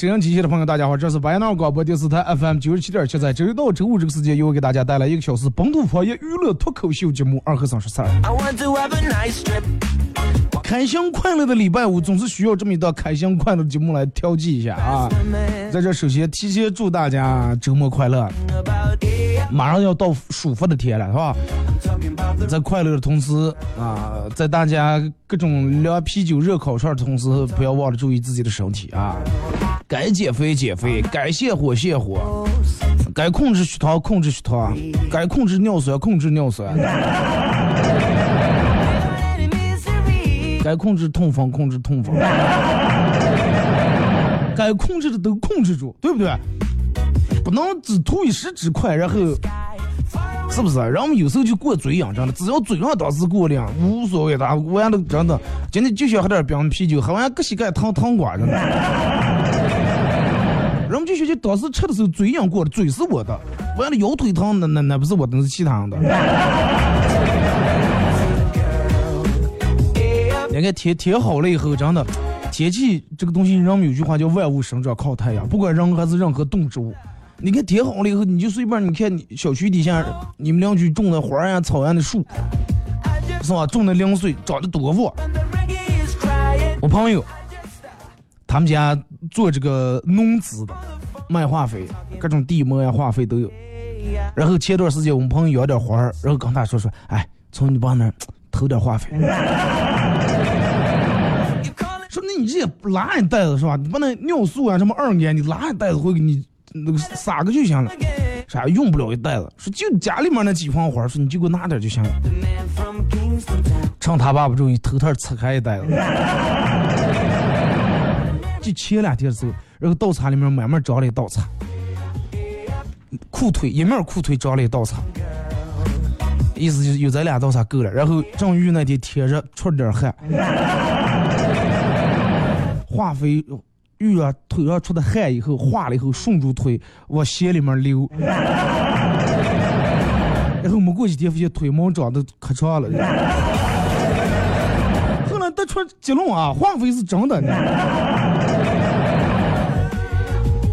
沈阳机器的朋友，大家好，这是白闹广播电视台 FM 九十七点七，在周一到周五这个时间，又会给大家带来一个小时本土方言娱乐脱口秀节目《二和尚说事儿》。开心快乐的礼拜五，总是需要这么一道开心快乐的节目来调剂一下啊！在这首先提前祝大家周末快乐，马上要到舒服的天了，是吧？在快乐的同时啊，在大家各种凉啤酒、热烤串的同时，不要忘了注意自己的身体啊！该减肥减肥，该泻火泻火，该控制血糖控制血糖，该控制尿酸控制尿酸，该控制痛风控制痛风，该控制的都控制住，对不对？不能只图一时之快，然后。是不是？人们有时候就过嘴瘾，真的，只要嘴上当时过量，无所谓的。完了，真的，今天就想喝点冰啤酒，喝完搁膝盖疼疼瓜，真的。人们就说，就当时吃的时候嘴痒过了，嘴是我的，完了腰腿疼，那那那不是我的，那是其他人的。你看天天好了以后，真的，天气这个东西，人们有句话叫万物生长靠太阳，不管人还是任何动植物。你看天好了以后，你就随便你看你小区底下你们邻居种的花呀、草呀的树，是吧？种的零碎，长得多旺。我朋友，他们家做这个农资的，卖化肥，各种地膜呀、化肥都有。然后前段时间我们朋友养点花儿，然后跟他说说，哎，从你爸那偷点化肥。说那你这也拉一袋子是吧？你把那尿素啊什么二年，你拉一袋子会给你。那个撒个就行了，啥用不了一袋子。说就家里面那几盆花，说你就给我拿点就行了。趁他爸不注意，偷偷拆开一袋子。就前两天的时候，然后稻草里面慢慢长了一道草，裤腿一面裤腿长了一道草，意思就是有这俩稻草够了。然后正遇那天天热，出了点汗，化肥。遇啊，腿上出的汗以后化了以后顺住腿往鞋里面流，然后没过几天发现腿毛长得可长了。后来得出结论啊，化肥是真的。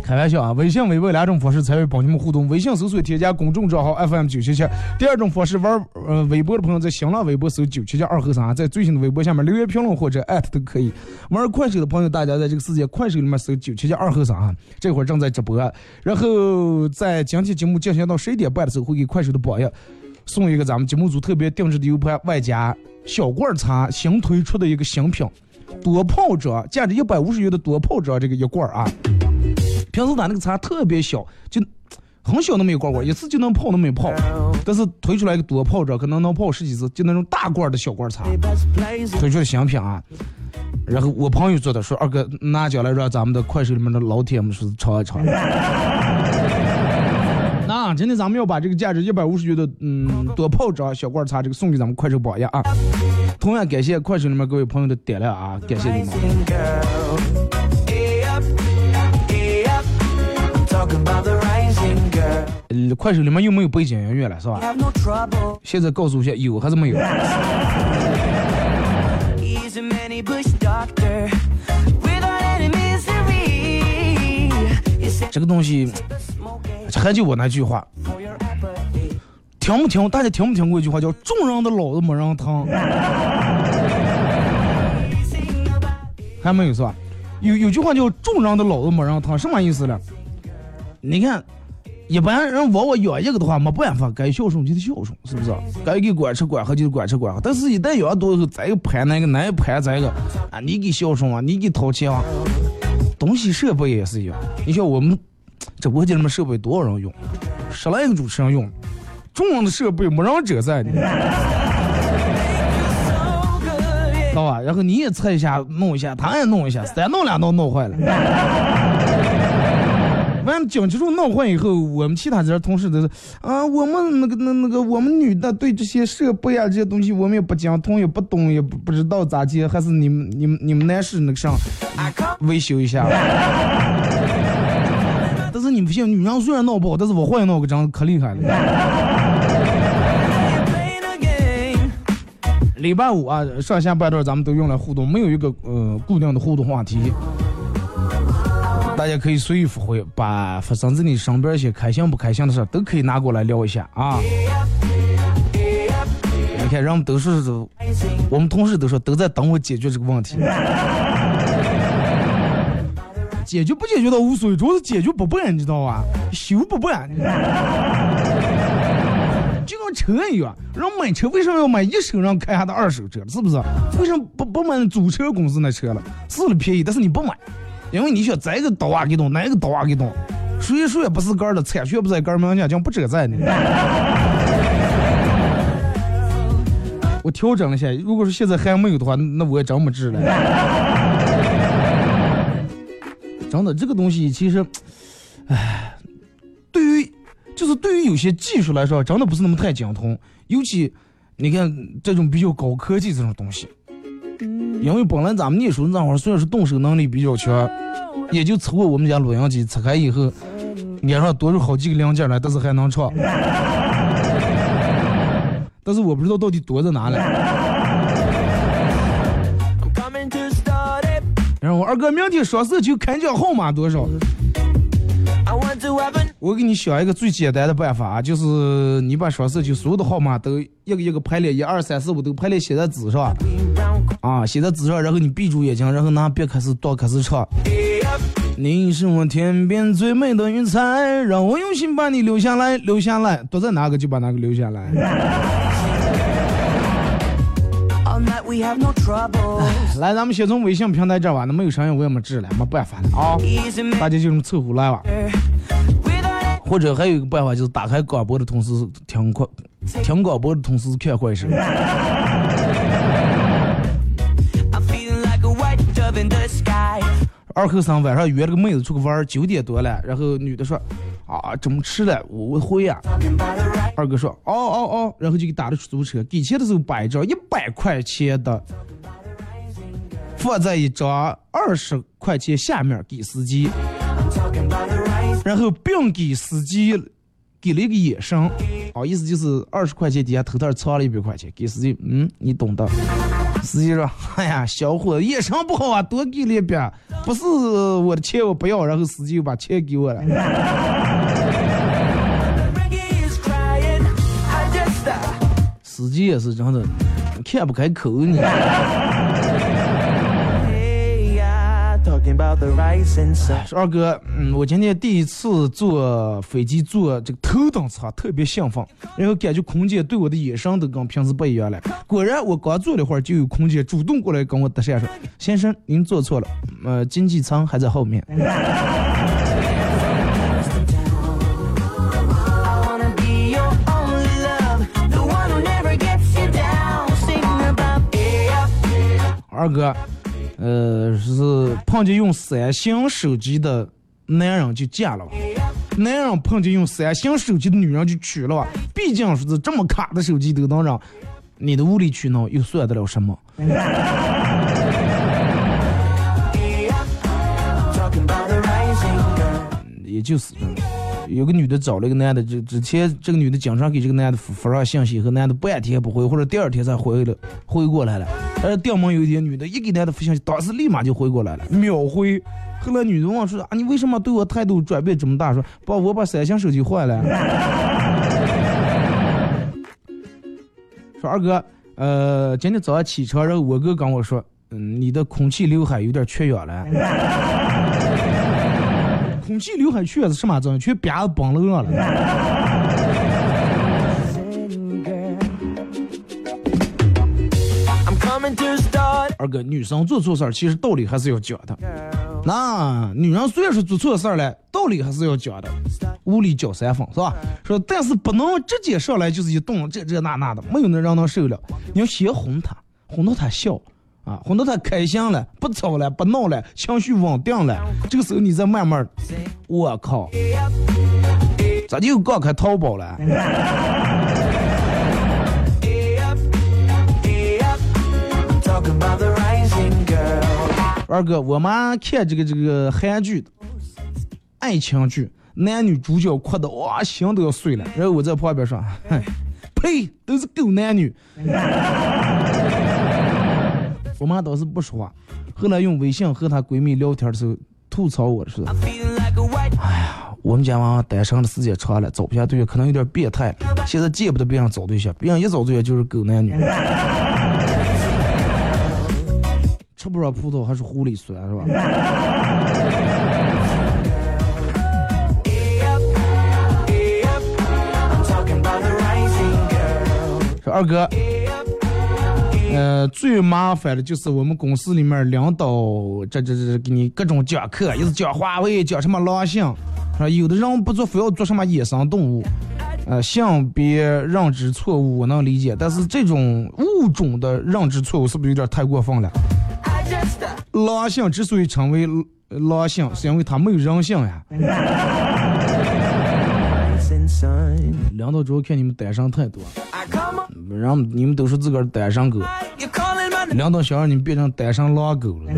开玩笑啊！微信、微博两种方式参与帮你们互动。微信搜索添加公众账号 FM 九七七。第二种方式玩呃微博的朋友在新浪微博搜九七七二和三，在最新的微博下面留言评论或者艾特都可以。玩快手的朋友，大家在这个世界快手里面搜九七七二和三啊，这会儿正在直播。然后在今天节目进行到十一点半的时候，会给快手的榜样送一个咱们节目组特别定制的 U 盘，外加小罐茶新推出的一个新品多泡者，价值一百五十元的多泡者这个一罐啊。平时他那个茶特别小，就很小那么一罐罐，一次就能泡那么一泡。但是推出来一个多泡着，可能能泡十几次，就那种大罐的小罐茶。推出的新品啊，然后我朋友做的，说二哥拿奖来让咱们的快手里面的老铁们说尝一尝。那今天咱们要把这个价值一百五十元的嗯多泡着小罐茶这个送给咱们快手榜样啊。同样感谢快手里面各位朋友的点亮啊，感谢你们。快手里面又没有背景音乐了，是吧？现在告诉一下，有还是没有？这个东西，还就我那句话，听不听？大家听没听过一句话叫“众人的老子没人疼”？还没有是吧？有有句话叫“众人的老子没人疼”，什么意思呢？你看，一般人往我养一个的话，没办法，该孝顺就得孝顺，是不是？该给管吃管喝就得管吃管喝。但是，一旦养多以后，再盘那个，那一盘这个啊，你给孝顺啊，你给掏钱啊，东西设备也是一样。你像我们直播间里面设备多少人用？十来个主持人用，众人的设备没人折在的。知道吧？然后你也测一下，弄一下，他也弄一下，三弄两弄弄坏了。完了，讲清楚弄坏以后，我们其他这些同事都是啊，我们那个那那个我们女的对这些设备啊这些东西我们也不精通，也不懂，也不不知道咋接，还是你们你们你们男士那个上维修一下。但是你不信，女人虽然闹不好，但是我坏闹个真可厉害了。礼拜五啊，上下半段咱们都用来互动，没有一个呃固定的互动话题，大家可以随意发挥，把发生在你身边一些开心不开心的事都可以拿过来聊一下啊。你看，人们都是我们同事都说都在等我解决这个问题，解决不解决倒无所谓，主要是解决不办，你知道吧？修不办。就跟车一样，人买车为什么要买一手让开下的二手车？是不是？为什么不不买租车公司那车了？是了便宜，但是你不买，因为你想这个刀啊给动，那个刀啊给动，谁说也不是杆的，铲雪不在杆名下，讲不遮在呢。我调整了一下，如果说现在还没有的话，那我也真没治了。真的，这个东西其实，唉，对于。就是对于有些技术来说，真的不是那么太精通。尤其你看这种比较高科技这种东西，因为本来咱们念书那会儿虽然是动手能力比较强，也就凑合我们家录音机拆开以后，脸上多出好几个零件来，但是还能唱。但是我不知道到底多在哪里。然后我二哥明天双色球开奖号码多少？我给你想一个最简单的办法啊，就是你把双色球所有的号码都一个一个排列，一二三四五都排列写在纸上，啊，写在纸上，然后你闭住眼睛，然后拿笔开始读，开始唱。你是我天边最美的云彩，让我用心把你留下来，留下来，读在哪个就把哪个留下来。来，咱们先从微信平台这吧，那没有声音我也没治了，没办法了啊，大家就这么凑合来吧。或者还有一个办法，就是打开广播的同时听快，听广播的同时看快手。二后生晚上约了个妹子出去玩，九点多了，然后女的说：“啊，怎么迟了？我我回呀。”二哥说：“哦哦哦。”然后就给打了出租车，给钱的时候摆一张一百块钱的，放在一张二十块钱下面给司机。然后并给司机给了一个眼神，啊，意思就是二十块钱底下偷偷藏了一百块钱，给司机，嗯，你懂的。司机说：“哎呀，小伙子，眼神不好啊，多给了一遍，不是我的钱我不要。”然后司机又把钱给我了。司机也是真的，开不开口你。二哥，嗯，我今天第一次坐飞机，坐这个头等舱，特别兴奋，然后感觉空姐对我的眼神都跟平时不一样了。果然，我刚坐了会儿，就有空姐主动过来跟我搭讪说：“先生，您坐错了，呃，经济舱还在后面。”二哥。呃，是碰见用三星手机的男人就嫁了吧？男人碰见用三星手机的女人就娶了吧？毕竟说是这么卡的手机都能让你的无理取闹，又算得了什么？也就是。有个女的找了一个男的，就之前这个女的经常给这个男的发上信息，和男的半天不回，或者第二天才回了，回过来了。但是顶门有一天，女的一给男的发信息，当时立马就回过来了，秒回，后来女的问说啊，你为什么对我态度转变这么大？说把我把三星手机换了。说二哥，呃，今天早上起床，然后我哥跟我说，嗯，你的空气刘海有点缺氧了。空气刘海缺是什么症？缺扁子崩了了。二哥，女生做错事儿，其实道理还是要讲的。那女人虽然说做错事儿了，道理还是要讲的。屋里搅三分是吧？说但是不能直接上来就是一顿这这那那的，没有那人能受了。你要先哄她，哄到她笑啊，哄到他开心了，不吵了，不闹了，情绪稳定了。这个时候你再慢慢，我靠，咋就刚开淘宝了？二哥，我妈看这个这个韩剧，爱情剧，男女主角哭的哇，心都要碎了。然后我在旁边说，哼，呸，都是狗男女。我妈倒是不说话，后来用微信和她闺蜜聊天的时候吐槽我说，哎呀，我们家娃娃单身的时间长了，找不下对象，可能有点变态。现在见不得别人找对象，别人一找对象就是狗男女。吃不上葡萄还是狐狸酸是吧？说二哥，呃，最麻烦的就是我们公司里面领导这这这给你各种讲课，一直讲华为，讲什么狼性，啊，有的人不做非要做什么野生动物，呃，性别认知错误我能理解，但是这种物种的认知错误是不是有点太过分了？狼性之所以称为狼性，是因为它没有人性呀。领导主要看你们单身太多，然后你们都是自个儿单身狗，领导想让你们变成单身狼狗了。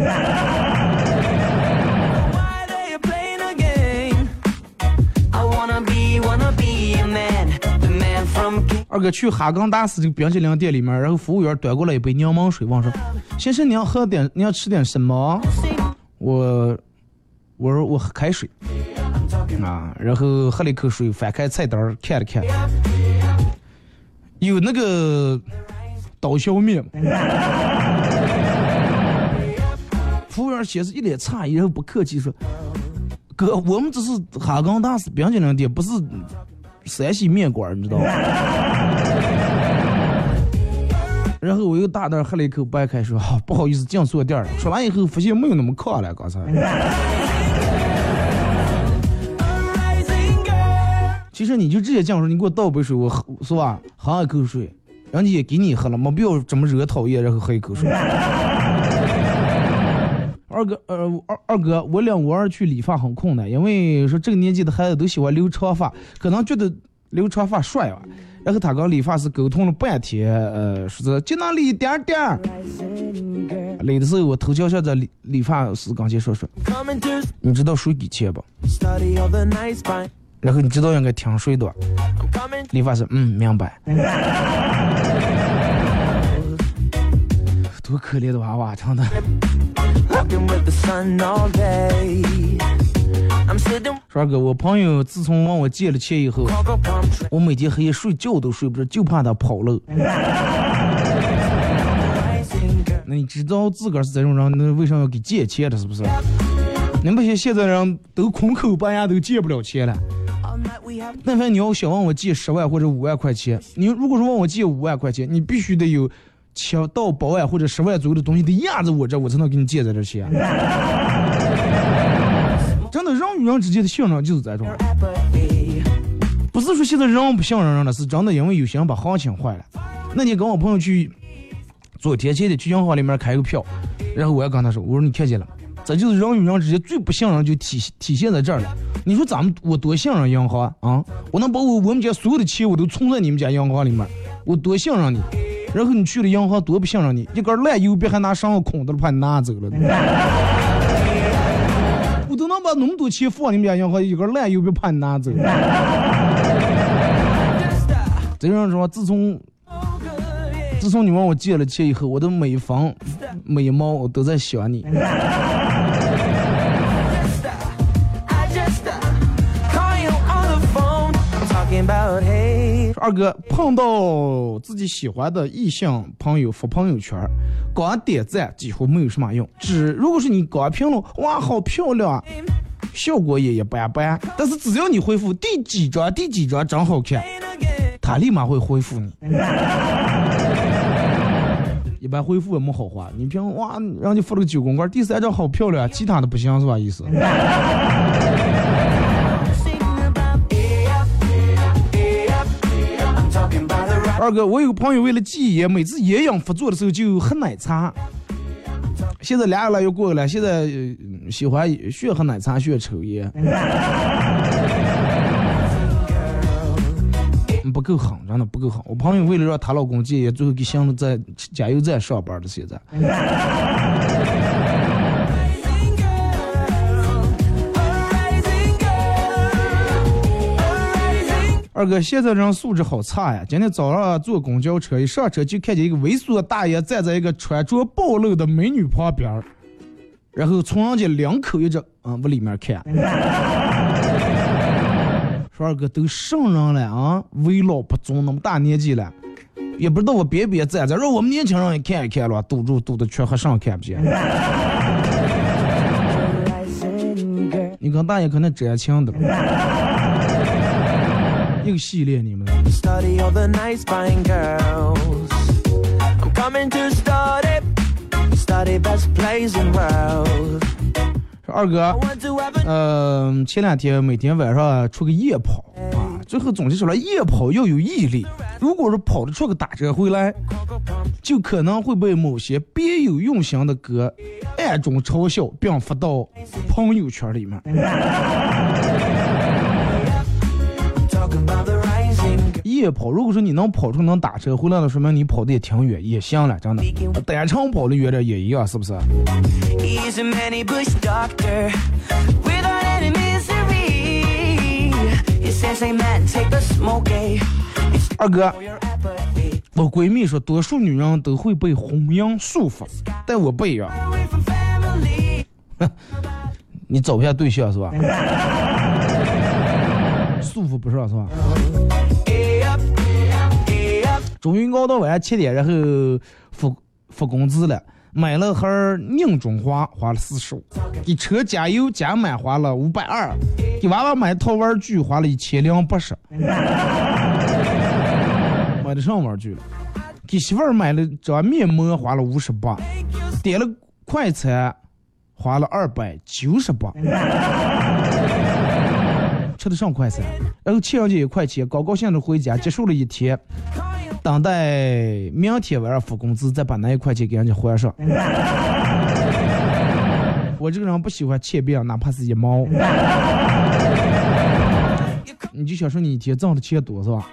二哥去哈根达斯这个冰淇淋店里面，然后服务员端过来一杯柠檬水，问说：“先生，你要喝点，你要吃点什么？”我我说我喝开水啊，然后喝了一口水，翻开菜单看了看，有那个刀削面。服务员先是一脸诧异，然后不客气说：“哥，我们这是哈根达斯冰淇淋店，不是。”山西面馆，你知道吗？然后我又大胆喝了一口白开水，好不好意思进错店了。说完以后发现没有那么渴了，刚才。其实你就直接讲说，你给我倒杯水，我喝是吧？喝一口水，人家也给你喝了，没必要这么惹讨厌，然后喝一口水。二哥，呃，二二哥，我领我儿去理发很困难，因为说这个年纪的孩子都喜欢留长发，可能觉得留长发帅吧。然后他跟理发师沟通了半天，呃，说是就那理一点点儿。理的时候，我头朝下在理理发师刚前说说，你知道谁给钱不？然后你知道应该听谁的？理发师，嗯，明白。多可怜的娃娃，真的。帅哥，我朋友自从问我借了钱以后，我每天黑夜睡觉都睡不着，就怕他跑了。那你知道自个儿是这种人，那为什么要给借钱的？是不是？你不行现在人都空口白牙，都借不了钱了。那反正你要想问我借十万或者五万块钱，你如果说问我借五万块钱，你必须得有。七到八万或者十万左右的东西得压在我这，我才能给你借在这钱。真的，人与人之间的信任就是这种。不是说现在人不信任人了，是真的，因为有些人把行情坏了。那你跟我朋友去，昨天前的去银行里面开个票，然后我要跟他说，我说你看见了，这就是人与人之间最不信任就体体现在这儿了。你说咱们我多信任银行啊？我能把我我们家所有的钱我都存在你们家银行里面，我多信任你。然后你去了银行，多不信任你，一根烂邮币还拿上个空的，怕你拿走了。我都能把那么多钱放你们家银行，一根烂邮币怕你拿走。这样说，自从自从你问我借了钱以后，我的每房每猫我都在想你。二哥碰到自己喜欢的异性朋友发朋友圈，光点赞几乎没有什么用。只如果是你光评论，哇，好漂亮啊，效果也一般般。但是只要你回复第几张第几张真好看，他立马会回复你。一般回复也没好话，你评论哇，让你发了个九宫格，第三张好漂亮，其他的不行是吧？意思。二哥，我有个朋友为了戒烟，每次烟瘾发作的时候就喝奶茶。现在俩月了又过了，现在喜欢学喝奶茶，学抽烟。不够狠，真的不够狠。我朋友为了让她老公戒烟，最后给相了在加油站上班的。现在，二哥，现在人素质好差呀！今天早上坐公交车，一上车就看见一个猥琐的大爷站在一个穿着暴露的美女旁边，然后从人家两口一直嗯往里面看。说二哥都圣人了啊，为老不尊，那么大年纪了，也不知道我边边站着，让我们年轻人也看一看了，堵住堵的全和尚看不见。你跟大爷可能真情的，一个系列你们。二哥，嗯，前两天每天晚上出个夜跑啊，最后总结出来，夜跑要有毅力。如果说跑得出个打折回来，就可能会被某些别有用心的哥暗中嘲笑，并发到朋友圈里面。夜跑，如果说你能跑出能打车回来了，说明你跑的也挺远，也行了，真的。单程跑的远点也一样，是不是？二哥，我闺蜜说，多数女人都会被婚姻束缚，但我不一样。你找不下对象是吧？束缚不上是吧？终于熬到晚上七点，然后付付工资了，买了盒宁中华，花了四十五；给车加油加满花了五百二；给娃娃买套玩具花了一千零八十。买的上玩具了？给媳妇儿买了张面膜花了五十八；点了快餐花了二百九十八。吃的上快餐，然后欠人家一块钱，高高兴兴回家，结束了一天。等待明天晚上付工资，再把那一块钱给人家还上。我这个人不喜欢欠别人，哪怕是一毛。你就想说你一天挣的钱多是吧？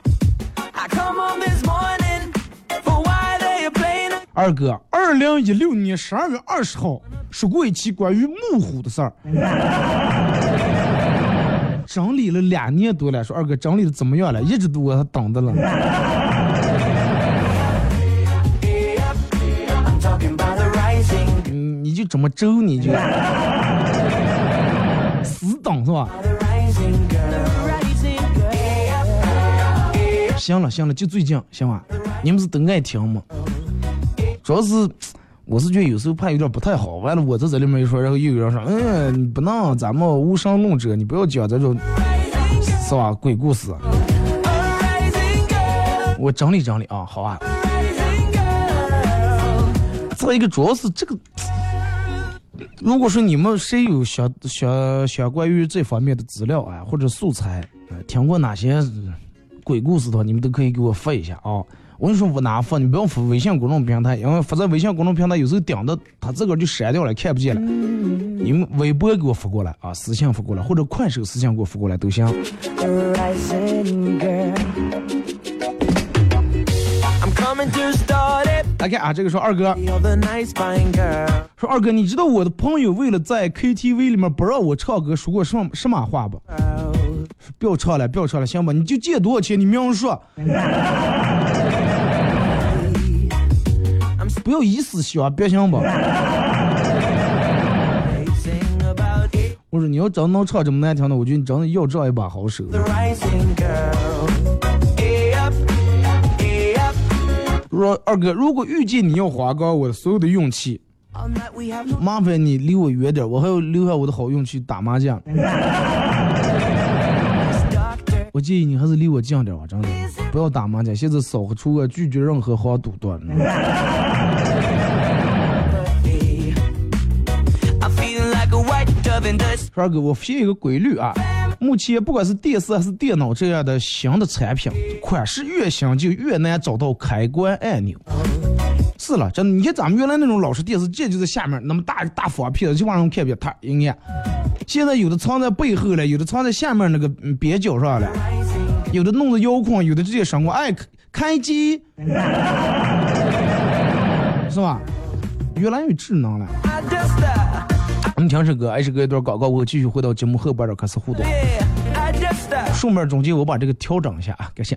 二哥，二零一六年十二月二十号说过一期关于木虎的事儿，整理了两年多了。说二哥整理的怎么样了？一直都我等着了。就这么咒你就 死党是吧？行了行了，就最近行吧？你们是都爱听吗？主要是我是觉得有时候怕有点不太好。完了我在这里面一说，然后又有人说，嗯，你不能咱们无神论者，你不要讲这种是吧？鬼故事。我整理整理啊，好啊。再一个主要是这个。如果说你们谁有相相相关于这方面的资料啊，或者素材，听过哪些鬼故事的话，你们都可以给我发一下啊。我跟你说，我哪发？你不要发微信公众平台，因为发在微信公众平台有时候顶的他自个儿就删掉了，看不见了。你们微博给我发过来啊，私信发过来，或者快手私信给我发过来都行。来看啊，这个说二哥，说二哥，你知道我的朋友为了在 KTV 里面不让我唱歌，说过什么什么话不？不要唱了，不要唱了，行吧？你就借多少钱？你明说，不要意思小，别行吧？我说你要真能唱这么难听的，我觉得你真的要这一把好手。说二哥，如果遇见你要花光我所有的运气，麻烦你离我远点，我还要留下我的好运气打麻将。我建议你还是离我近点吧，真的，不要打麻将。现在扫黑除恶，拒绝任何黄赌毒。二哥，我发现一个规律啊，目前不管是电视还是电脑这样的新的产品，款式越新就越难找到开关按钮。是了，真的，你看咱们原来那种老式电视机就在下面，那么大大方片子就往上看片，它一按。现在有的藏在背后了，有的藏在下面那个边角上了，有的弄着遥控，有的直接上过哎开机，是吧？越来越智能了。我们听首歌，还是隔一段广告，我继续回到节目后半段开始互动。顺便中间我把这个调整一下啊，感谢。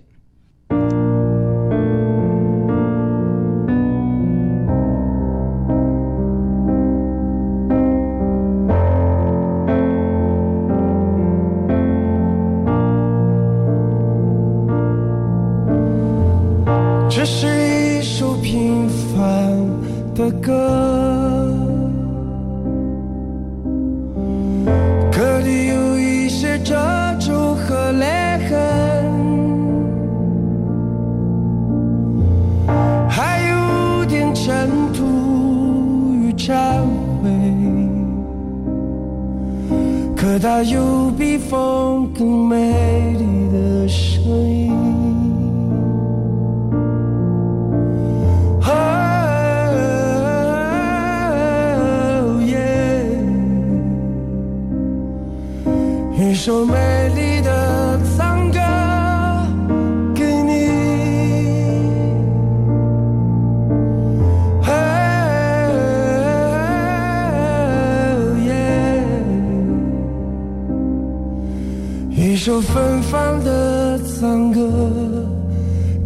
一首芬芳的赞歌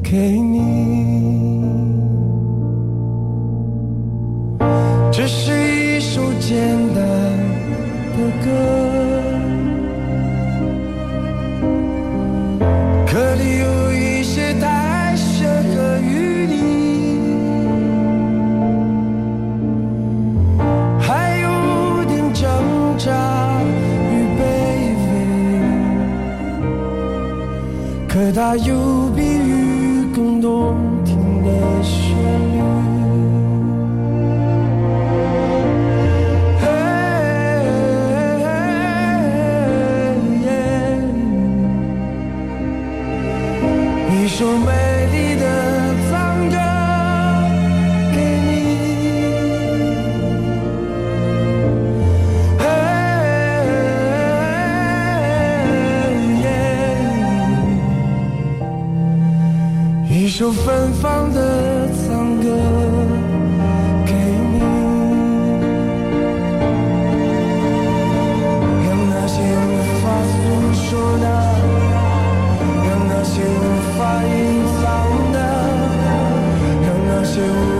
给你，这是一首简单的。歌可它让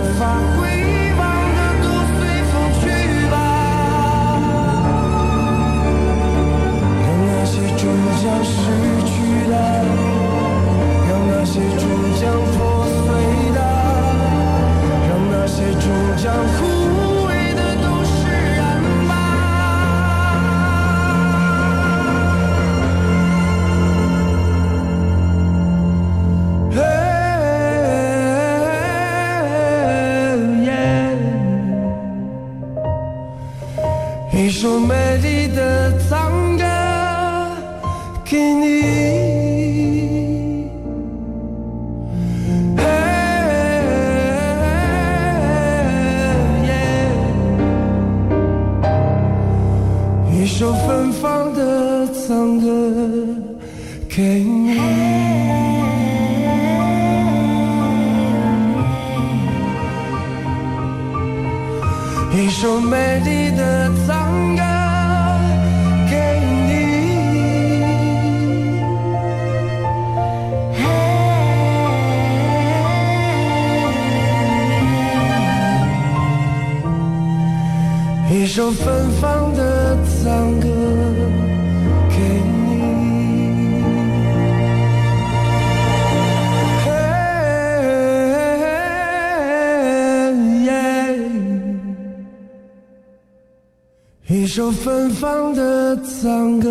首芬芳的赞歌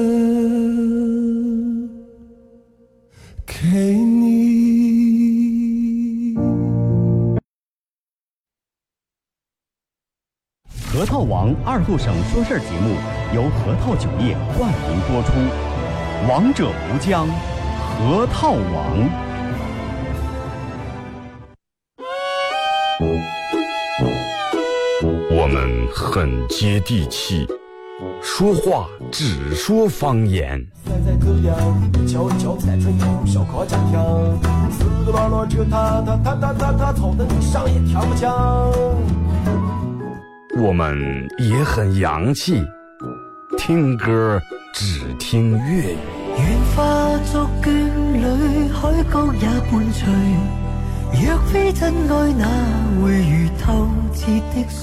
给你。核桃王二后省说事儿节目由核桃酒业冠名播出，王者无疆，核桃王。我们很接地气，说话只说方言。我们也很洋气，听歌只听粤语。愿化作眷侣，海角也。若非真愛，哪會如透徹的水？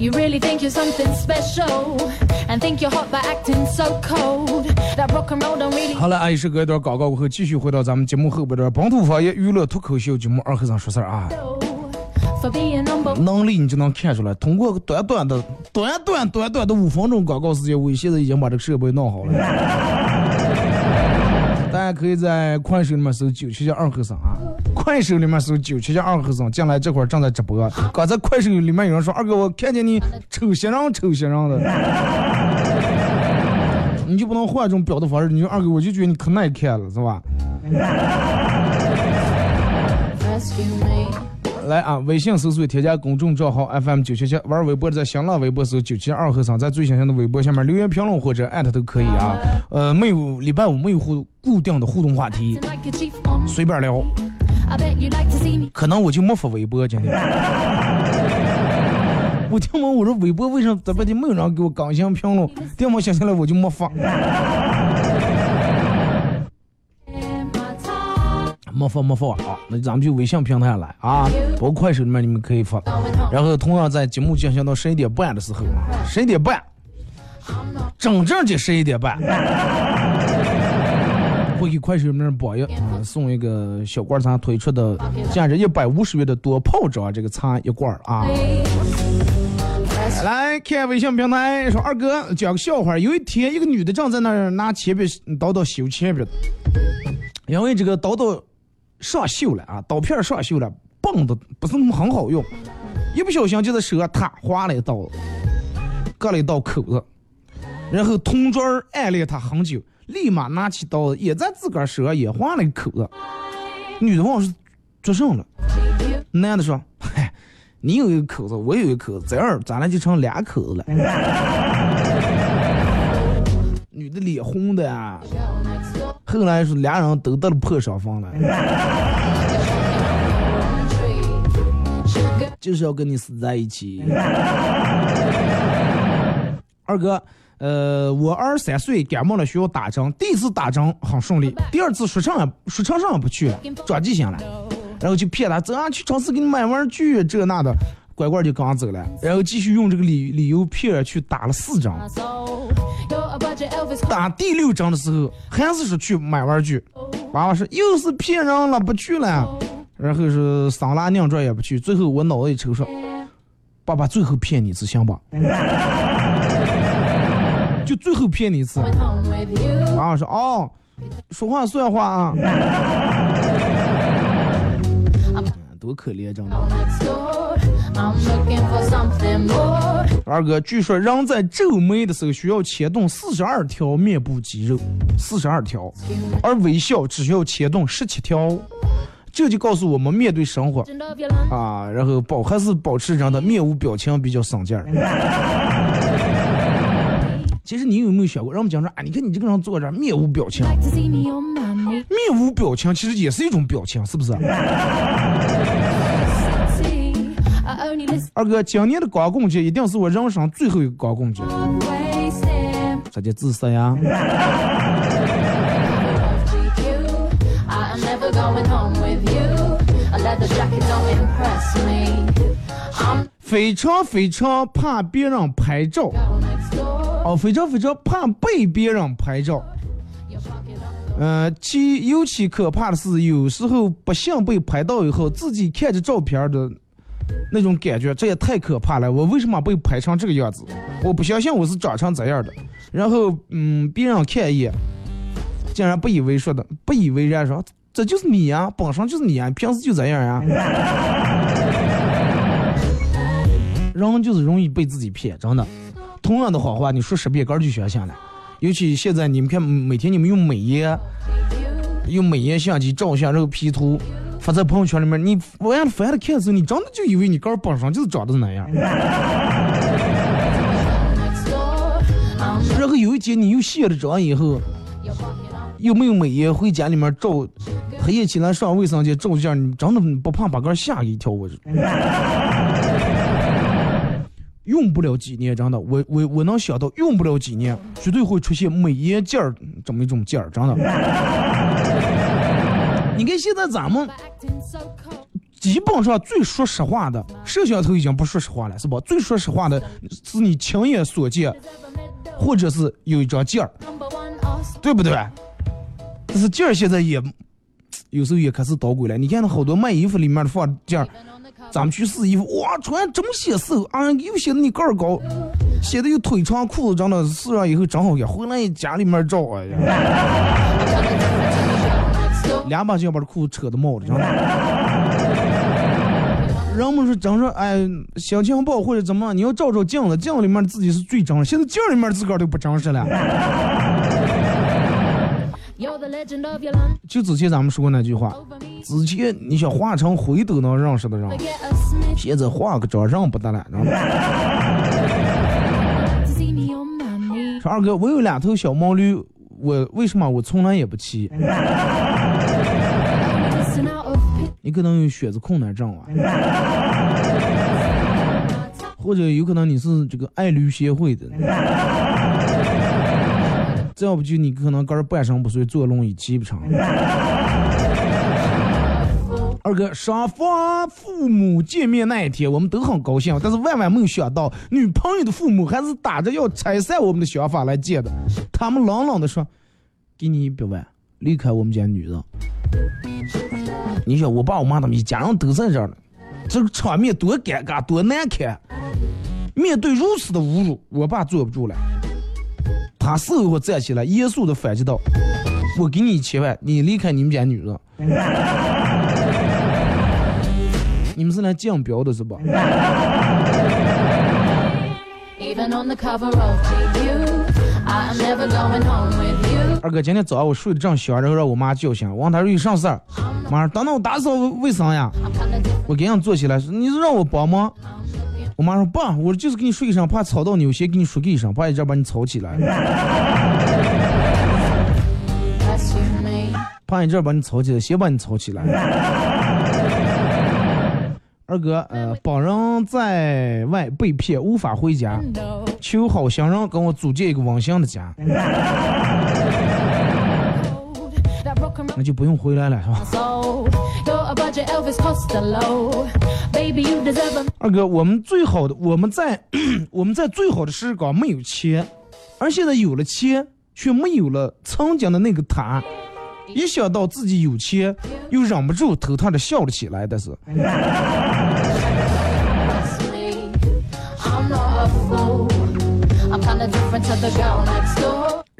You really think you're something special and think you're hot by acting so cold. That broken roll don't really. 好了，阿姨是隔一段广告过后，继续回到咱们节目后边的本土方言娱乐脱口秀节目《二和尚说事儿》啊。能力你就能看出来。通过短短的、短短、短短的五分钟广告时间，我现在已经把这个设备弄好了。大家可以在快手里面搜“九七七二和尚”啊。快手里面搜“九七七二和尚”，进来这会儿正在直播。刚才快手里面有人说：“二哥，我看见你丑些人丑些人的。”你就不能换一种表达方式？你说二哥，我就觉得你可耐看了，是吧？来啊！微信搜索添加公众账号 FM 九七七，玩微博的在新浪微博搜九七二和尚，在最新鲜的微博下面留言评论或者艾特都可以啊。呃，没有礼拜五没有互固定的互动话题，随便聊。可能我就没发微博今天。我听闻我说微博为什么这半天没有人给我更新评论？电话想起来我就没发.没发没发啊。那咱们就微信平台来啊，包括快手里面你们可以发。然后同样在节目进行到十一点半的时候，十一点半，整正的十一点半，会给快手里面榜一送一个小罐茶推出的价值一百五十元的多泡装这个茶一罐啊。来看微信平台说二哥讲个笑话，有一天一个女的正在那儿拿铅笔刀刀修铅笔，因为这个刀刀上锈了啊，刀片上锈了，棒的不是那么很好用，一不小心就在手上啪划了一刀，割了一道口子，然后同桌暗恋她很久，立马拿起刀子也在自个儿手上也划了一个口子，女的问是做什么了，男的说，嗨。你有一个口子，我有一个口子，这样咱俩就成俩口子了。女的脸红的啊，后来是俩人都得了破伤风了，就是要跟你死在一起。二哥，呃，我二十三岁感冒了，需要打针。第一次打针很顺利，第二次说唱也说唱上也不去了，转记性了。然后就骗他，走啊，去超市给你买玩具，这那的，乖乖就跟俺走了。然后继续用这个理理由骗人去打了四针。My soul. You're a budget Elvis. 打第六针的时候，还是说去买玩具。娃娃说又是骗人了，不去了。然后是桑拿拧转也不去。最后我脑子一抽说，爸爸最后骗你一次行吧？就最后骗你一次。娃娃说哦，说话算话啊。多可怜，真.二哥，据说人在皱眉的时候需要牵动四十二条面部肌肉，四十二条，而微笑只需要牵动十七条。这就告诉我们，面对生活.啊，然后保还是保持人的面无表情比较省劲儿。其实你有没有想过，让我们讲说，啊，你看你这个人坐这儿面无表情，面无表情其实也是一种表情，是不是？二哥，今年的光棍节一定是我人生最后一个光棍节，啥叫自杀呀？非常非常怕别人拍照。哦，非常非常怕被别人拍照。嗯，其尤其可怕的是，有时候不幸被拍到以后，自己看着照片的那种感觉，这也太可怕了。我为什么被拍成这个样子？我不相信我是长成这样的。然后，嗯，别人看一眼，竟然不以为说的，不以为然说，这就是你呀、本身就是你呀、平时就这样呀、人就是容易被自己骗，真的。同样的谎话，你说十遍，根儿就相信了。尤其现在你们看，每天你们用美颜，用美颜相机照相，然后 P 图发在朋友圈里面，你完了翻了看的时候，你真的就以为你根儿本身就是长得那样。然后有一天你又卸了妆以后，又没有美颜，回家里面照，黑夜起来上卫生间照相，你真的不怕把个吓一跳？我这用不了几年，真的，我我我能想到用不了几年，绝对会出现美颜镜儿这么一种镜儿，真的。你看现在咱们.基本上最说实话的，摄像头已经不说实话了，是吧？最说实话的是你亲眼所见或者是有一张镜儿?对不对？但是镜儿现在也有时候也开始捣鬼了。你看那好多卖衣服里面的放镜儿，咱们去试衣服，哇，穿这么显瘦啊，又显得你个儿高，显得又腿长，裤子长的试上以后真好看。回来家里面照，哎呀，两把就要把这裤子扯的冒了，真的。人们说真说，哎，心情不好或者怎么，你要照照镜子，镜子里面自己是最真。现在镜里面自个儿都不真实了。就之前咱们说过那句话，之前你想化成灰都能认识的人现在化个妆认不得了。知道.说二哥，我有两头小毛驴，我为什么我从来也不骑.你可能有血子困难症啊，或者有可能你是这个爱驴协会的，再要不就你可能根儿半身不遂，坐轮椅骑不成。二哥，双方父母见面那一天，我们都很高兴，但是万万没有想到，女朋友的父母还是打着要拆散我们的想法来见的。他们冷冷的说：“给你一百万，离开我们家女人。”你想，我爸我妈他们一家人都在这儿呢，这个场面多尴尬，多难看。面对如此的侮辱，我爸坐不住了，他事后站起来，严肃的反击道：“我给你一千万，你离开你们家女人。”你们是来降标的是吧.二哥，今天早上我睡得正香，然后让我妈叫醒，问她说有啥事儿，妈说等等我打扫卫生呀。我赶紧坐起来说，你是让我帮忙？我妈说爸，我就是给你说一声，怕吵到你，我先给你说个一声，怕一阵把你吵起来. 怕一阵把你吵起来，先把你吵起来。二哥，呃，本人在外被骗无法回家，求好心人跟我组建一个温馨的家那就不用回来了，是吧二哥，我们最好的，我们在 我们在最好的时光没有钱，而现在有了钱，却没有了曾经的那个他。一想到自己有钱，又忍不住偷偷的笑了起来。但是，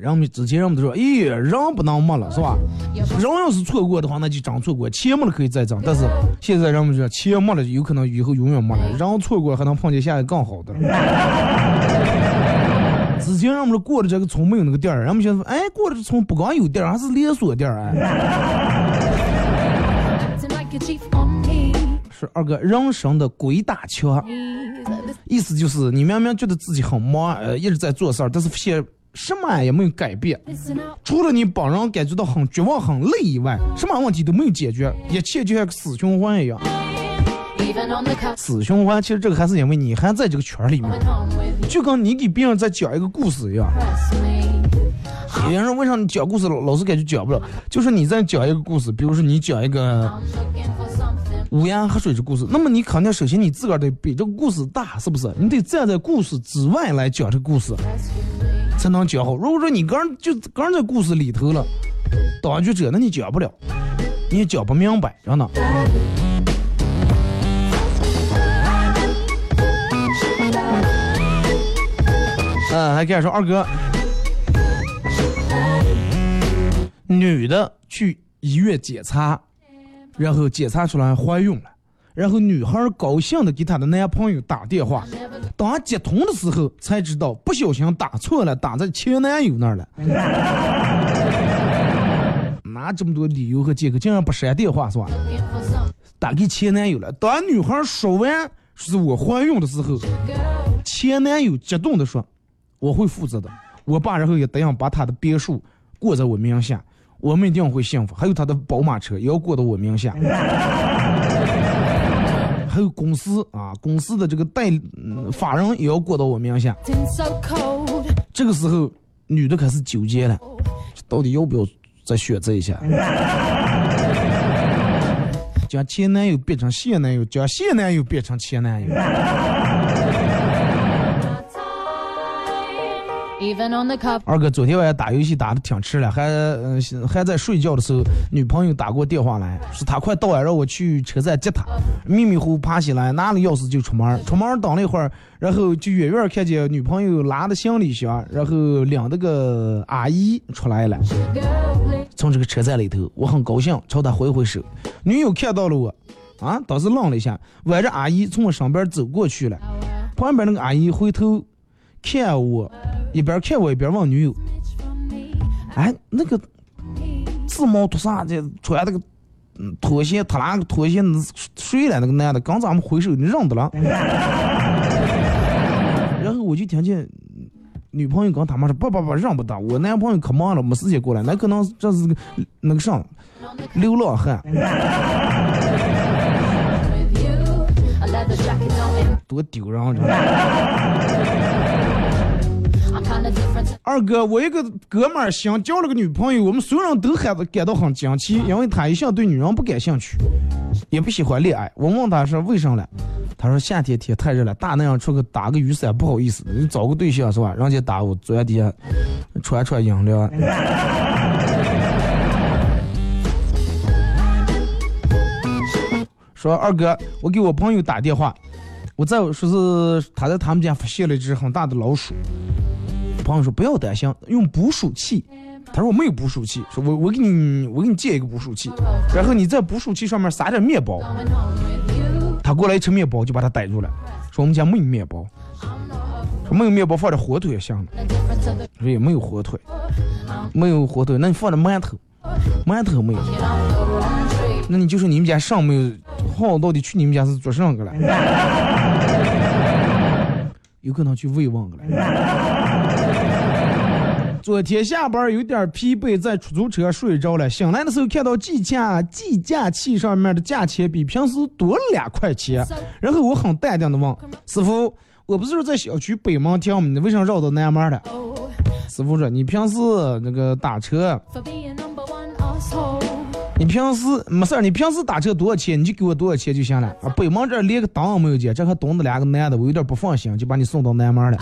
人们之前人们都说，咦，人不能没了，是吧？人要是错过的话，那就真错过；钱没了可以再挣。但是现在人们说，钱没了有可能以后永远没了，人错过还能碰见下一个更好的。之前人们过的这个村没有那个店儿，人们现在说，哎，过的这村不光有店儿，还是连锁店儿哎。acting like a chief on me. 是二哥人生的鬼打墙，意思就是你明明觉得自己很忙，呃，一直在做事儿，但是现什么也没有改变，除了你帮人感觉到很绝望、很累以外，什么问题都没有解决，一切就像个死循环一样。死循环，其实这个还是因为你还在这个圈儿里面，就跟你给别人在讲一个故事一样。别人为啥你讲故事老老是感觉讲不了？就是你在讲一个故事，比如说你讲一个乌鸦喝水的故事，那么你肯定首先你自个儿得比这个故事大，是不是？你得站在故事之外来讲这个故事，才能讲好。如果说你刚就刚在故事里头了，当局者，那你讲不了，你也讲不明白，真的。嗯，还跟人说二哥，女的去医院检查，然后检查出来怀孕了，然后女孩高兴的给她的男朋友打电话，当接通的时候才知道不小心打错了，打在前男友那儿了。哪这么多理由和借口，竟然不删电话是吧？打给前男友了。当女孩说完是我怀孕的时候，前男友激动的说。我会负责的，我爸然后也答应把他的别墅过在我名下，我们一定会幸福。还有他的宝马车也要过到我名下，还有公司啊，公司的这个代法人也要过到我名下。这个时候，女的开始纠结了，到底要不要再选择一下？将前男友变成现男友，将现男友变成前男友。二哥昨天晚上打游戏打的挺迟了，还嗯还在睡觉的时候，女朋友打过电话来，说她快到了，让我去车站接她。迷迷糊糊爬起来，拿了钥匙就出门。出门等了一会儿，然后就远远看见女朋友拉的行李箱，然后领那个阿姨出来了，从这个车站里头，我很高兴，朝她挥挥手。女友看到了我，啊，当时愣了一下，挽着阿姨从我身边走过去了。旁边那个阿姨回头看我。一边看我一边问女友：“哎，那个自毛脱啥的，穿那个拖鞋，他那个拖鞋谁了？那个男的刚咱们挥手，你认得了？” 然后我就听见女朋友跟他妈说：“不不不，认不得，我男朋友可忙了，没时间过来。那可能这是个那个啥，流浪汉，多丢人啊！”二哥，我一个哥们儿想交了个女朋友，我们所有人都感到感到很惊奇，因为他一向对女人不感兴趣，也不喜欢恋爱。我问他说为啥了，他说夏天天太热了，大太阳出去打个雨伞不好意思，你找个对象是吧？人家打我坐在底下穿穿饮料。说二哥，我给我朋友打电话，我在说是他在他们家发现了一只很大的老鼠。朋友说不要担心，用捕鼠器。他说我没有捕鼠器，说我我给你我给你借一个捕鼠器，然后你在捕鼠器上面撒点面包。他过来一吃面包就把他逮住了，说我们家没有面包，说没有面包放点火腿也行了。说也没有火腿，没有火腿，那你放点馒头，馒头没有，那你就说你们家上没有，好到底去你们家是做什么个了？有可能去慰问个了。昨天下班有点疲惫，在出租车睡着了。醒来的时候看到计价计价器上面的价钱比平时多了两块钱，然后我很淡定的问师傅：“我不是在小区北门停吗？你为啥绕到南门了？”师傅说：“你平时那个打车。”你平时没事儿，你平时打车多少钱，你就给我多少钱就行了。啊，北门这连个灯也没有见，这还蹲着两个男的，我有点不放心，就把你送到南门了。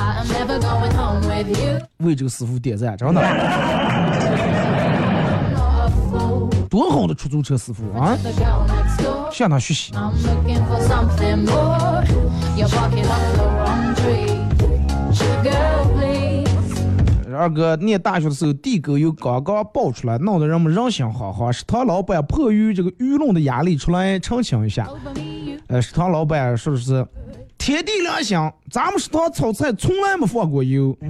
为这个师傅点赞，真的。多好的出租车师傅啊！向他学习。二哥念大学的时候，地沟油刚刚爆出来，闹得人们人心惶惶。食堂老板迫于这个舆论的压力，出来澄清一下。呃，食堂老板说的是天地良心，咱们食堂炒菜从来没放过油。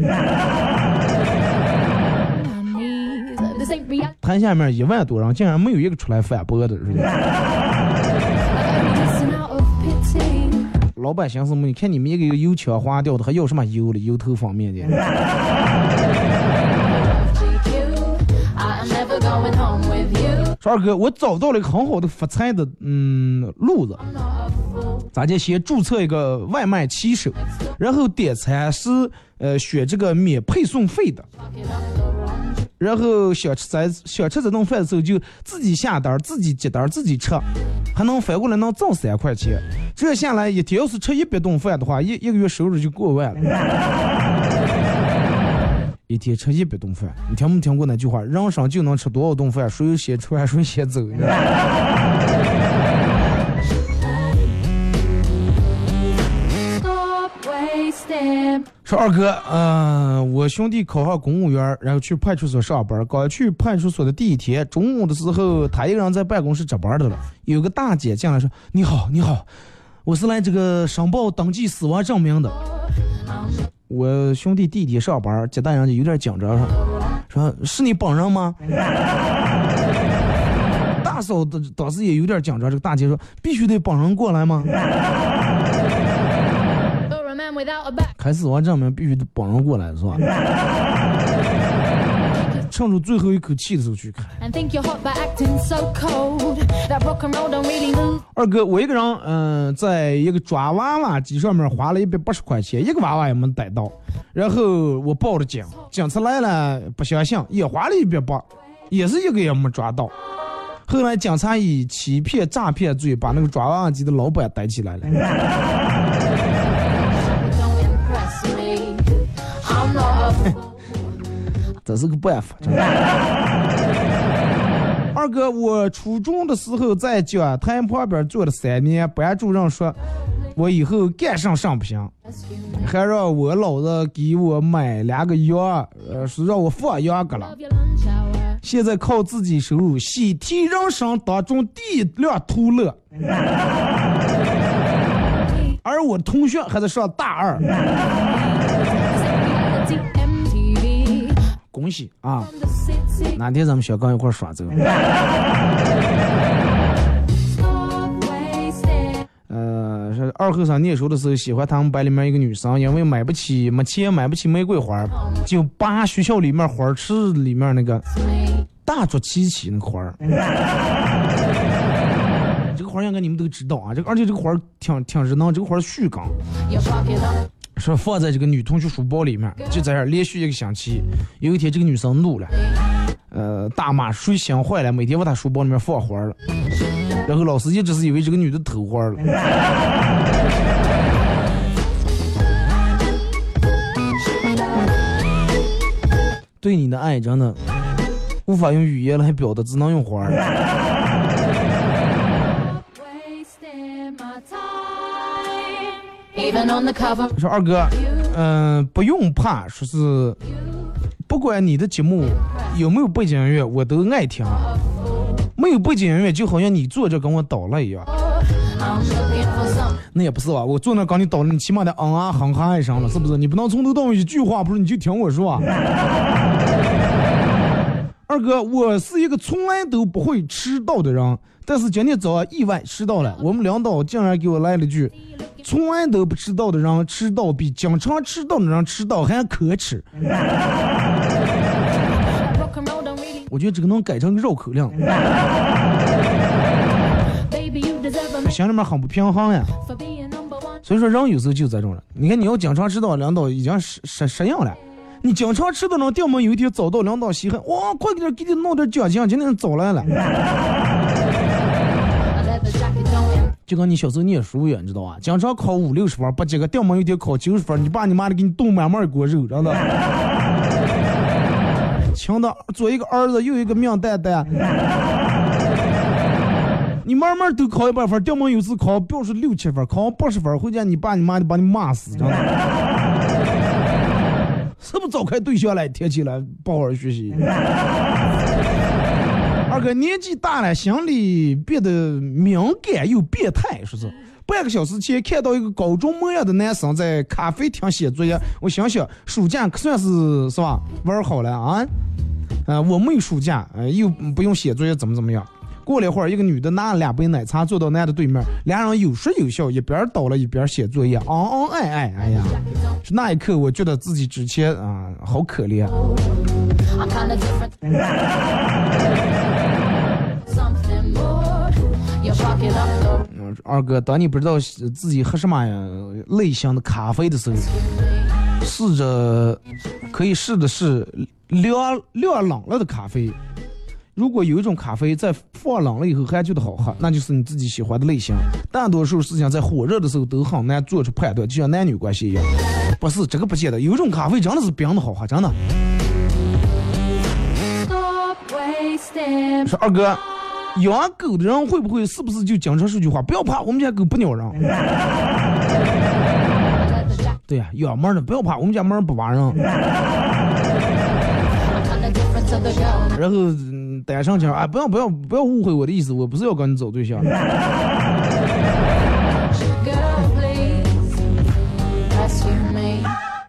台下面一万多人，竟然没有一个出来反驳的，是吧？老板寻思么？你看你们一个油腔滑调的，还要什么油了？油头方面的。说二哥，我找到了一个很好的发财的嗯路子。咱就先注册一个外卖骑手，然后点餐是呃选这个免配送费的。然后想吃咱想吃这顿饭的时候，就自己下单、自己接单、自己吃，还能反过来能挣三块钱。这下来一天要是吃一百顿饭的话，一一个月收入就过万了。一天吃一百顿饭，你听没听过那句话？人生就能吃多少顿饭？谁先吃完谁先走。说二哥，嗯、我兄弟考上公务员，然后去派出所上班。刚去派出所的第一天，中午的时候，他一个人在办公室值班的了。有个大姐进来说：“你好，你好，我是来这个申报登记死亡证明的。”我兄弟第一天上班，接待人就有点紧张，说：“是你本人吗？” 大嫂当当时也有点紧张，这个大姐说：“必须得本人过来吗？”开死亡证明必须得本人过来是吧？趁着最后一口气的时候去开。二哥，我一个人，嗯、在一个抓娃娃机上面花了一百八十块钱，一个娃娃也没逮到。然后我报了警，警察来了不相信，也花了一百八，也是一个也没抓到。后来警察以欺骗诈骗罪把那个抓娃娃机的老板逮起来了。这是个办法。真的 二哥，我初中的时候在讲台旁边坐了三年，班主任说我以后干上上不行，还让我老子给我买两个羊，呃，是让我放羊去了.现在靠自己收入，喜提人生当中第一辆途乐。而我同学还在上大二，恭喜啊.哪天咱们小刚一块儿耍这个？呃，是二后生念书的时候喜欢他们班里面一个女生，因为买不起没钱买不起玫瑰花，就扒学校里面花池里面那个大竹七喜那个花儿。这个花儿应该你们都知道啊，这个而且这个花儿挺挺热闹，这个花儿续梗，You're popular. 说放在这个女同学书包里面，就在这儿连续一个星期。有一天这个女生怒了，呃，大骂谁想坏了，每天往她书包里面放花儿了。然后老师一直是以为这个女的偷花了。对你的爱真的无法用语言来表达，只能用花儿。说二哥，嗯、不用怕，说是不管你的节目有没有背景音乐，我都爱听。没有背景音乐，就好像你坐着跟我捣了一样。那也不是吧？我坐那跟你捣了，你起码得嗯啊哼哈一声了，是不是？你不能从头到尾一句话不是你就听我说。二哥，我是一个从来都不会迟到的人，但是今天早上意外迟到了。我们领导竟然给我来了句：“从来都不迟到的人，迟到比经常迟到的人迟到还可耻。That rock and roll don't really. ”我觉得这个能改成绕口令心里面很不平衡呀。所以说，人有时候就这种人。你看，你要经常迟到，领导已经适适适应了。你经常吃的，那掉门有一天早到，领导稀罕，哇，快点给你弄点奖金，今天早来了。就跟你小时候念书一样，你知道吧？经常考五六十分，不及格，掉门有一天考九十分，你爸你妈的给你炖满满一锅肉，真的。亲的，左一个儿子，右一个命蛋蛋。你慢慢都考一百分，掉门有次考标是六七分，考八十分，回家你爸你妈的把你骂死，真的。是不是找开对象来，天起来不好好学习？二哥年纪大了，心里变得敏感又变态，说是。半个小时前看到一个高中模样的男生在咖啡厅写作业，我想想，暑假可算是是吧玩好了啊。呃，我没有暑假，呃，又不用写作业，怎么怎么样。过了一会儿，一个女的拿了两杯奶茶坐到男的对面，俩人有说有笑，一边倒了一边写作业，昂昂爱爱，哎呀，是那一刻我觉得自己之前啊、好可怜。二哥，当你不知道自己喝什么呀类型的咖啡的时候，试着可以试的是凉凉冷了的咖啡，如果有一种咖啡在放冷了以后还觉得好喝，那就是你自己喜欢的类型。大多数事情在火热的时候都很难做出判断，就像男女关系一样。不是这个不见得，有一种咖啡真的是冰的好喝，真的。说二哥，养狗的人会不会是不是就经常说句话？不要怕，我们家狗不咬人。对呀、养猫的不要怕，我们家猫不挖人。然后嗯单上讲，哎，不要不要不要误会我的意思，我不是要跟你找对象。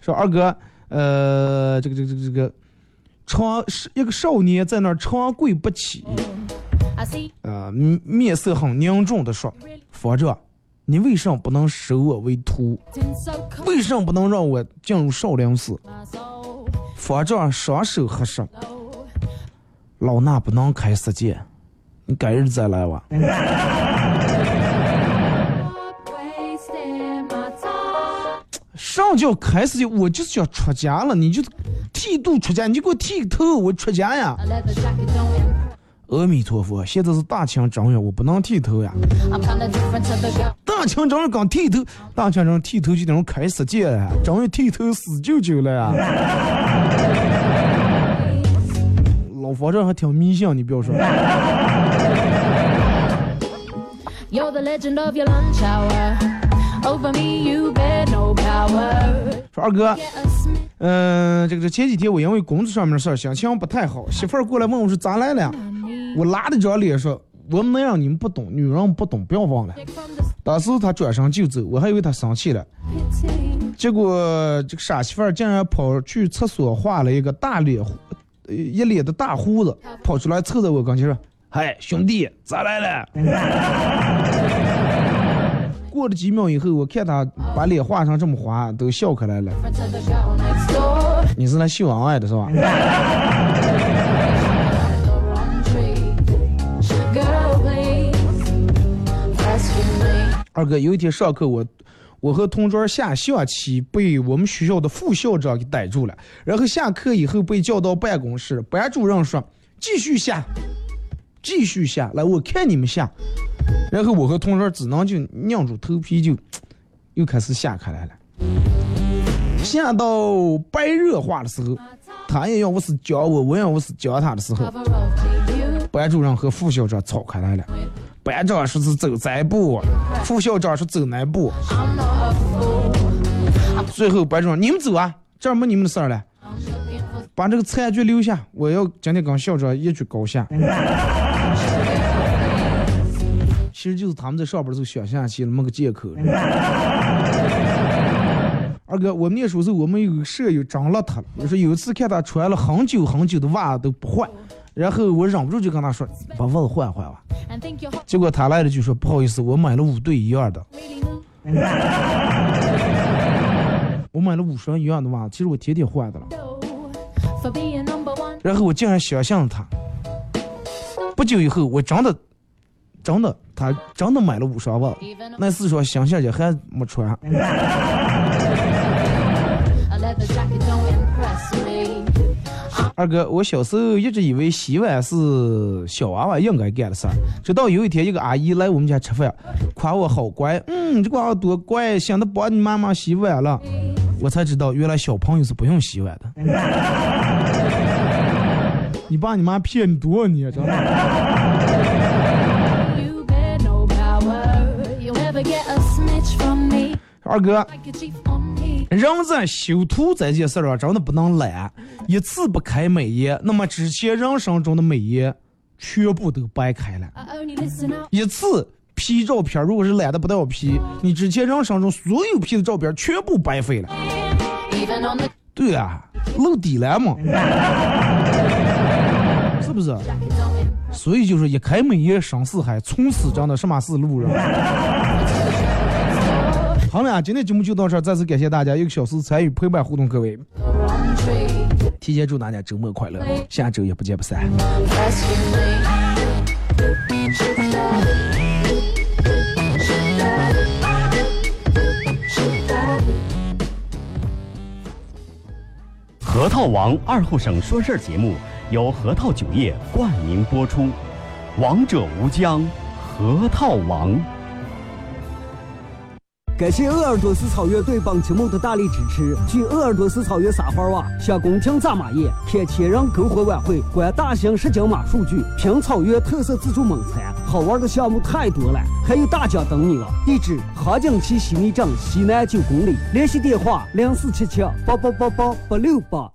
说二哥，呃，这个这个这个这个，长是一个少年在那儿长跪不起呃，面面色很凝重的说 you：“ really 佛着，你为什么不能收我为徒.为什么不能让我进入少林寺？”佛着双手合十.老衲不能开世界，你改日再来吧。上叫开世界，我就是要出家了，你就剃度出家，你就给我剃个头，我出家呀.阿弥陀佛，现在是大清正月，我不能剃头呀。大清正月刚剃头，大清正剃头就那种开世界了，正月剃头死舅舅了呀。老佛这还挺迷信，你不要说。You're the legend of your lunch hour. Over me, you bear no power. 说二哥.嗯、这个这前几天我因为工作上面的事儿，心情不太好，媳妇儿过来问我说咋来了，我拉着张脸说，我们能让你们不懂，女人不懂，不要忘了。当时他转身就走，我还以为他生气了，结果这个傻媳妇儿竟然跑去厕所画了一个大脸一脸的大胡子跑出来凑在我跟前说：“嗨，兄弟，咋来了？”过了几秒以后，我看他把脸画成这么滑，都笑开来了。你是来秀恩爱的是吧？二哥，有一天上课我我和同桌下象棋，被我们学校的副校长给逮住了。然后下课以后被叫到办公室，班主任说：“继续下，继续下，来，我看你们下。”然后我和同桌只能就硬住头皮就又开始下开来了。下到白热化的时候，他也要我是教我，我也要我是教他的时候，班主任和副校长吵开来了。班长说是走这步，副校长说走那步。最后班主任，你们走啊，这儿没你们的事儿了，把这个餐具留下，我要今天跟校长一决高下。其实就是他们在上班的时候想下棋了，没个借口。二哥，我们念书时候，我们有个舍友长邋遢了。我说有一次看他穿了很久很久的袜子都不换，然后我忍不住就跟他说，把袜子换换吧。结果他来了就说不好意思，我买了五对一样的，我买了五双一样的袜子，其实我天天换的了。然后我竟然相信了他。不久以后，我真的，真的，他真的买了五双袜子，那四双乡下去还没穿。二哥，我小时候一直以为洗碗是小娃娃应该干的事儿，直到有一天一个阿姨来我们家吃饭，夸我好乖，嗯，这个娃娃多乖，想着帮你妈妈洗碗了，我才知道原来小朋友是不用洗碗的。你爸你妈骗你多你真的。You bear no power. You'll never get a snitch from me. 二哥，人在修图这件事儿上真的不能懒，一次不开美颜，那么之前人生中的美颜全部都白开了。一次 P 照片，如果是懒得不到 P，你之前人生中所有 P 的照片全部白费了。对啊，露底了嘛，是不是所以就是一开美颜上四海，从此真的什么是路人。好了，今天节目就到这儿，再次感谢大家一个小时参与陪伴互动，各位.提前祝大家周末快乐，下周也不见不散。核核桃王二后省说事儿节目由核桃酒业冠名播出，王者无疆，核桃王。感谢鄂尔多斯草原对本节目的大力支持。去鄂尔多斯草原撒欢哇，享宫廷扎马宴，看千人篝火晚会，观大型实景马数据，品草原特色自助猛餐，好玩的项目太多了，还有大奖等你了！地址：哈景旗西密镇西南九公里，联系电话：零四七七八八八八八六八。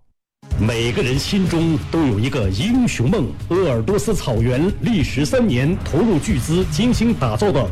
每个人心中都有一个英雄梦。鄂尔多斯草原历时三年，投入巨资精心打造的